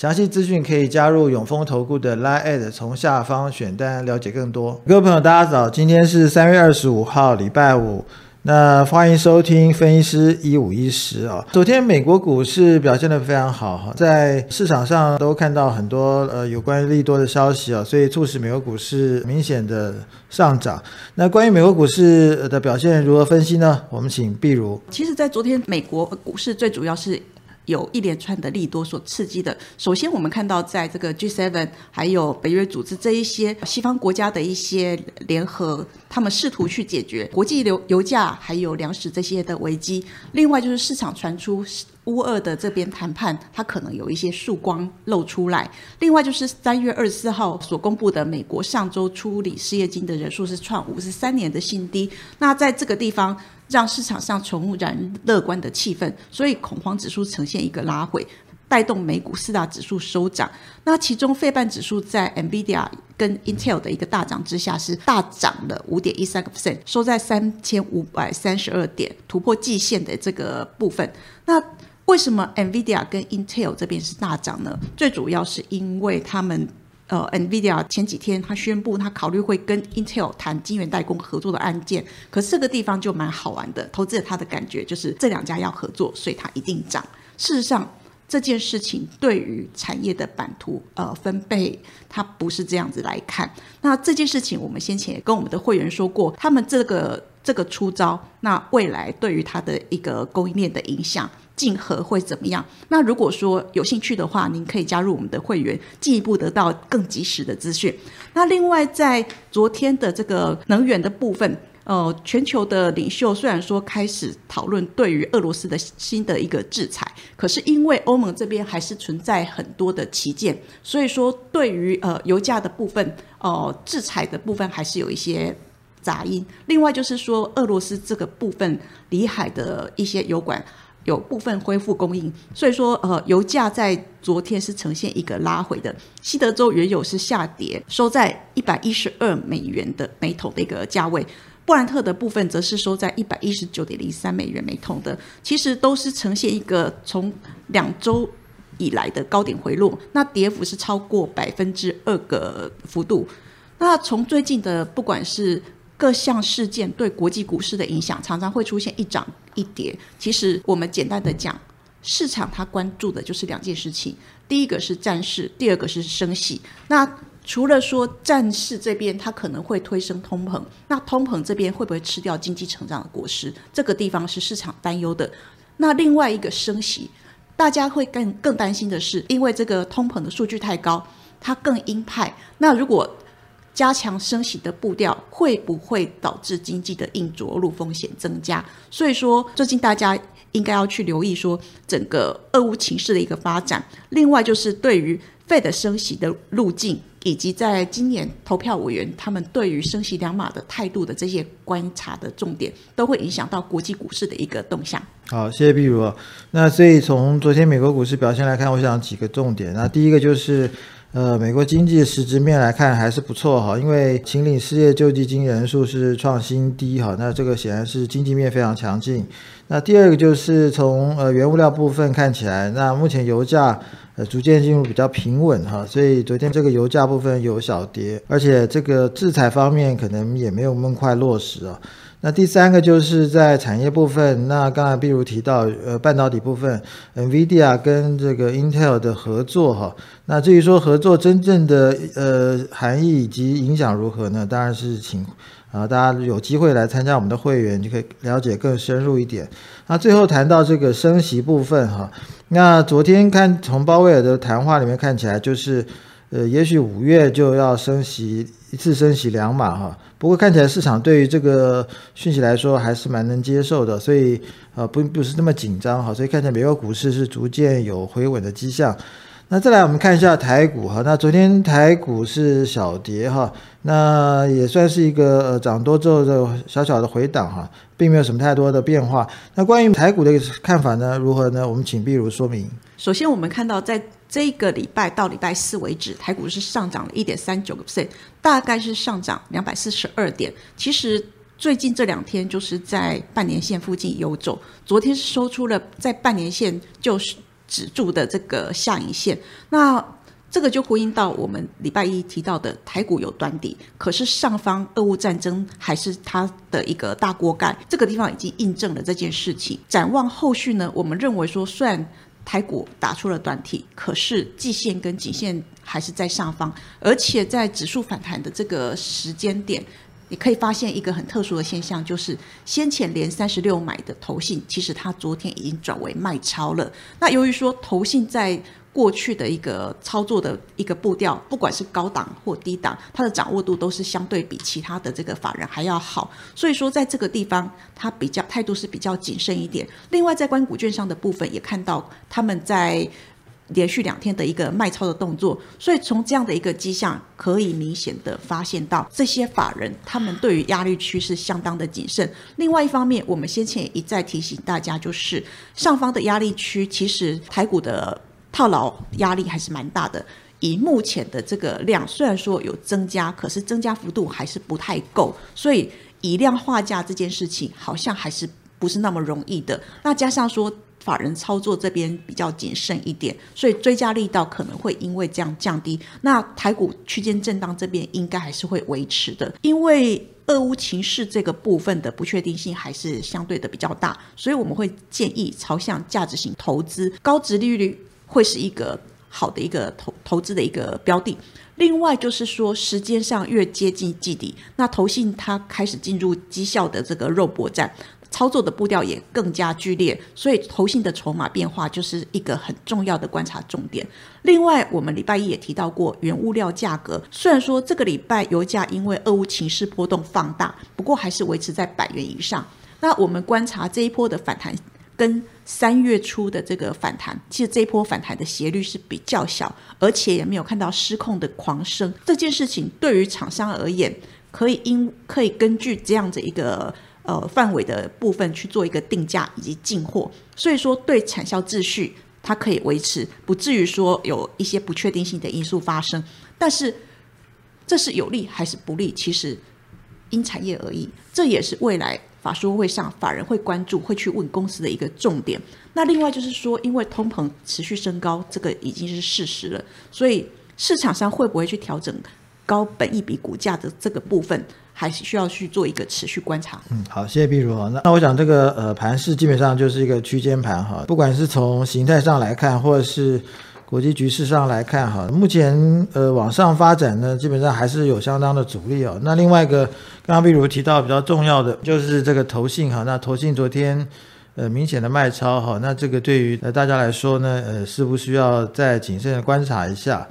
详细资讯可以加入永丰投顾的 Line，从下方选单了解更多。各位朋友，大家早，今天是三月二十五号，礼拜五。那欢迎收听分析师一五一十啊。昨天美国股市表现得非常好哈，在市场上都看到很多呃有关利多的消息啊，所以促使美国股市明显的上涨。那关于美国股市的表现如何分析呢？我们请碧如。其实，在昨天美国股市最主要是。有一连串的利多所刺激的。首先，我们看到在这个 G7 还有北约组织这一些西方国家的一些联合，他们试图去解决国际油油价还有粮食这些的危机。另外，就是市场传出乌二的这边谈判，它可能有一些曙光露出来。另外，就是三月二十四号所公布的美国上周处理失业金的人数是创五十三年的新低。那在这个地方。让市场上重燃乐观的气氛，所以恐慌指数呈现一个拉回，带动美股四大指数收涨。那其中费半指数在 NVIDIA 跟 Intel 的一个大涨之下，是大涨了五点一三个 percent，收在三千五百三十二点，突破季线的这个部分。那为什么 NVIDIA 跟 Intel 这边是大涨呢？最主要是因为他们。呃，NVIDIA 前几天他宣布，他考虑会跟 Intel 谈晶圆代工合作的案件。可是这个地方就蛮好玩的，投资者他的感觉就是这两家要合作，所以它一定涨。事实上，这件事情对于产业的版图呃分配，它不是这样子来看。那这件事情，我们先前也跟我们的会员说过，他们这个这个出招，那未来对于它的一个供应链的影响。竞合会怎么样？那如果说有兴趣的话，您可以加入我们的会员，进一步得到更及时的资讯。那另外，在昨天的这个能源的部分，呃，全球的领袖虽然说开始讨论对于俄罗斯的新的一个制裁，可是因为欧盟这边还是存在很多的旗舰，所以说对于呃油价的部分，呃，制裁的部分还是有一些杂音。另外就是说，俄罗斯这个部分里海的一些油管。有部分恢复供应，所以说呃，油价在昨天是呈现一个拉回的。西德州原油是下跌，收在一百一十二美元的每桶的一个价位。布兰特的部分则是收在一百一十九点零三美元每桶的，其实都是呈现一个从两周以来的高点回落，那跌幅是超过百分之二个幅度。那从最近的不管是各项事件对国际股市的影响，常常会出现一涨一跌。其实我们简单的讲，市场它关注的就是两件事情：第一个是战事，第二个是升息。那除了说战事这边它可能会推升通膨，那通膨这边会不会吃掉经济成长的果实？这个地方是市场担忧的。那另外一个升息，大家会更更担心的是，因为这个通膨的数据太高，它更鹰派。那如果加强升息的步调会不会导致经济的硬着陆风险增加？所以说，最近大家应该要去留意说整个俄乌情势的一个发展。另外，就是对于 Fed 升息的路径，以及在今年投票委员他们对于升息两码的态度的这些观察的重点，都会影响到国际股市的一个动向。好，谢谢碧如。那所以从昨天美国股市表现来看，我想几个重点。那第一个就是。呃，美国经济实质面来看还是不错哈，因为秦岭失业救济金人数是创新低哈，那这个显然是经济面非常强劲。那第二个就是从呃原物料部分看起来，那目前油价呃逐渐进入比较平稳哈，所以昨天这个油价部分有小跌，而且这个制裁方面可能也没有那么快落实啊。那第三个就是在产业部分，那刚才比如提到，呃，半导体部分，NVIDIA 跟这个 Intel 的合作哈，那至于说合作真正的呃含义以及影响如何呢？当然是请啊大家有机会来参加我们的会员，就可以了解更深入一点。那最后谈到这个升息部分哈，那昨天看从鲍威尔的谈话里面看起来就是。呃，也许五月就要升息一次，升息两码哈。不过看起来市场对于这个讯息来说还是蛮能接受的，所以呃不不是那么紧张哈。所以看起来美国股市是逐渐有回稳的迹象。那再来我们看一下台股哈，那昨天台股是小跌哈，那也算是一个呃涨多之后的小小的回档哈，并没有什么太多的变化。那关于台股的看法呢，如何呢？我们请碧如说明。首先，我们看到在这个礼拜到礼拜四为止，台股是上涨了一点三九个 percent，大概是上涨两百四十二点。其实最近这两天就是在半年线附近游走，昨天是收出了在半年线就是止住的这个下影线。那这个就呼应到我们礼拜一提到的台股有端底，可是上方俄乌战争还是它的一个大锅盖，这个地方已经印证了这件事情。展望后续呢，我们认为说，虽然台股打出了短体，可是季线跟颈线还是在上方，而且在指数反弹的这个时间点，你可以发现一个很特殊的现象，就是先前连三十六买的投信，其实它昨天已经转为卖超了。那由于说投信在过去的一个操作的一个步调，不管是高档或低档，它的掌握度都是相对比其他的这个法人还要好。所以说，在这个地方，它比较态度是比较谨慎一点。另外，在关股券商的部分，也看到他们在连续两天的一个卖超的动作。所以从这样的一个迹象，可以明显的发现到这些法人他们对于压力区是相当的谨慎。另外一方面，我们先前也一再提醒大家，就是上方的压力区，其实台股的。套牢压力还是蛮大的，以目前的这个量，虽然说有增加，可是增加幅度还是不太够，所以以量化价这件事情好像还是不是那么容易的。那加上说法人操作这边比较谨慎一点，所以追加力道可能会因为这样降低。那台股区间震荡这边应该还是会维持的，因为俄乌情势这个部分的不确定性还是相对的比较大，所以我们会建议朝向价值型投资，高值利率。会是一个好的一个投投资的一个标的。另外就是说，时间上越接近季底，那投信它开始进入绩效的这个肉搏战，操作的步调也更加剧烈，所以投信的筹码变化就是一个很重要的观察重点。另外，我们礼拜一也提到过，原物料价格虽然说这个礼拜油价因为俄乌情势波动放大，不过还是维持在百元以上。那我们观察这一波的反弹。跟三月初的这个反弹，其实这一波反弹的斜率是比较小，而且也没有看到失控的狂升。这件事情对于厂商而言，可以因可以根据这样子一个呃范围的部分去做一个定价以及进货，所以说对产销秩序它可以维持，不至于说有一些不确定性的因素发生。但是这是有利还是不利，其实因产业而异，这也是未来。法说会上，法人会关注，会去问公司的一个重点。那另外就是说，因为通膨持续升高，这个已经是事实了，所以市场上会不会去调整高本一比股价的这个部分，还是需要去做一个持续观察。嗯，好，谢谢碧如哈。那那我想这个呃盘势基本上就是一个区间盘哈，不管是从形态上来看，或者是。国际局势上来看，哈，目前呃往上发展呢，基本上还是有相当的阻力哦。那另外一个，刚刚碧如提到比较重要的，就是这个投信哈。那投信昨天呃明显的卖超哈，那这个对于呃大家来说呢，呃，是不需要再谨慎的观察一下。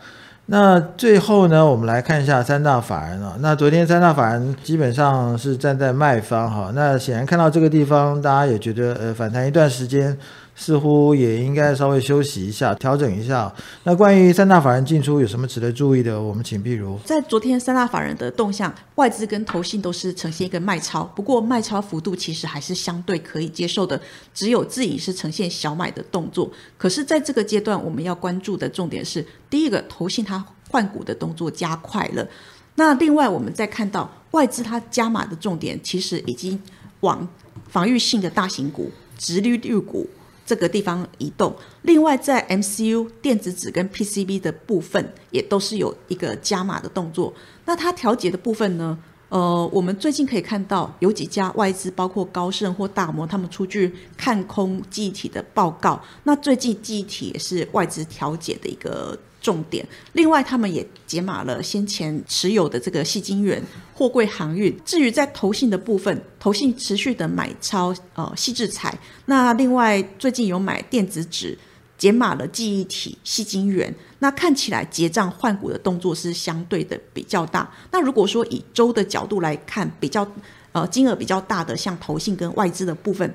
那最后呢，我们来看一下三大法人啊。那昨天三大法人基本上是站在卖方哈。那显然看到这个地方，大家也觉得呃反弹一段时间。似乎也应该稍微休息一下，调整一下。那关于三大法人进出有什么值得注意的？我们请譬如在昨天三大法人的动向，外资跟投信都是呈现一个卖超，不过卖超幅度其实还是相对可以接受的，只有自营是呈现小买的动作。可是，在这个阶段，我们要关注的重点是，第一个投信它换股的动作加快了。那另外，我们再看到外资它加码的重点，其实已经往防御性的大型股、直利率股这个地方移动。另外，在 MCU 电子纸跟 PCB 的部分，也都是有一个加码的动作。那它调节的部分呢？呃，我们最近可以看到有几家外资，包括高盛或大摩，他们出具看空记忆体的报告。那最近记忆体也是外资调节的一个重点。另外，他们也解码了先前持有的这个细晶圆、货柜航运。至于在投信的部分，投信持续的买超呃细制材。那另外最近有买电子纸。解码了记忆体、细晶圆，那看起来结账换股的动作是相对的比较大。那如果说以周的角度来看，比较呃金额比较大的，像投信跟外资的部分，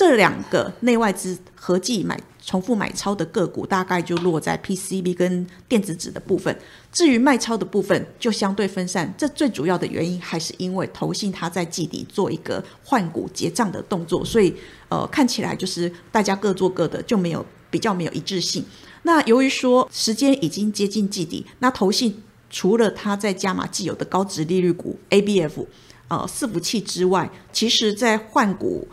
这两个内外资合计买重复买超的个股，大概就落在 PCB 跟电子纸的部分。至于卖超的部分，就相对分散。这最主要的原因还是因为投信它在季底做一个换股结账的动作，所以呃看起来就是大家各做各的，就没有。比较没有一致性。那由于说时间已经接近季底，那投信除了它在加码既有的高值利率股 ABF，呃伺服器之外，其实在换股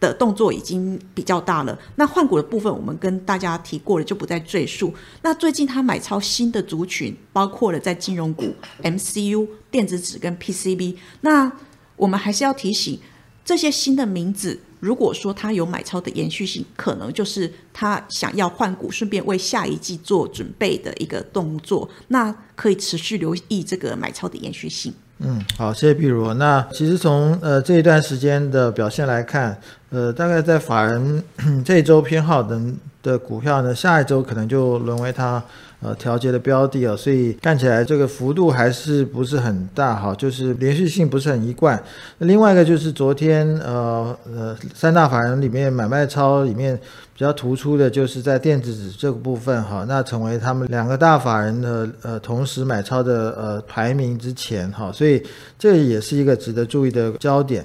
的动作已经比较大了。那换股的部分，我们跟大家提过了，就不再赘述。那最近他买超新的族群，包括了在金融股、MCU、电子纸跟 PCB。那我们还是要提醒这些新的名字。如果说他有买超的延续性，可能就是他想要换股，顺便为下一季做准备的一个动作，那可以持续留意这个买超的延续性。嗯，好，谢谢碧如。那其实从呃这一段时间的表现来看，呃，大概在法人 这一周偏好的的股票呢，下一周可能就沦为它。呃，调节的标的啊，所以看起来这个幅度还是不是很大哈，就是连续性不是很一贯。另外一个就是昨天呃呃三大法人里面买卖超里面比较突出的就是在电子纸这个部分哈，那成为他们两个大法人的呃同时买超的呃排名之前哈，所以这也是一个值得注意的焦点。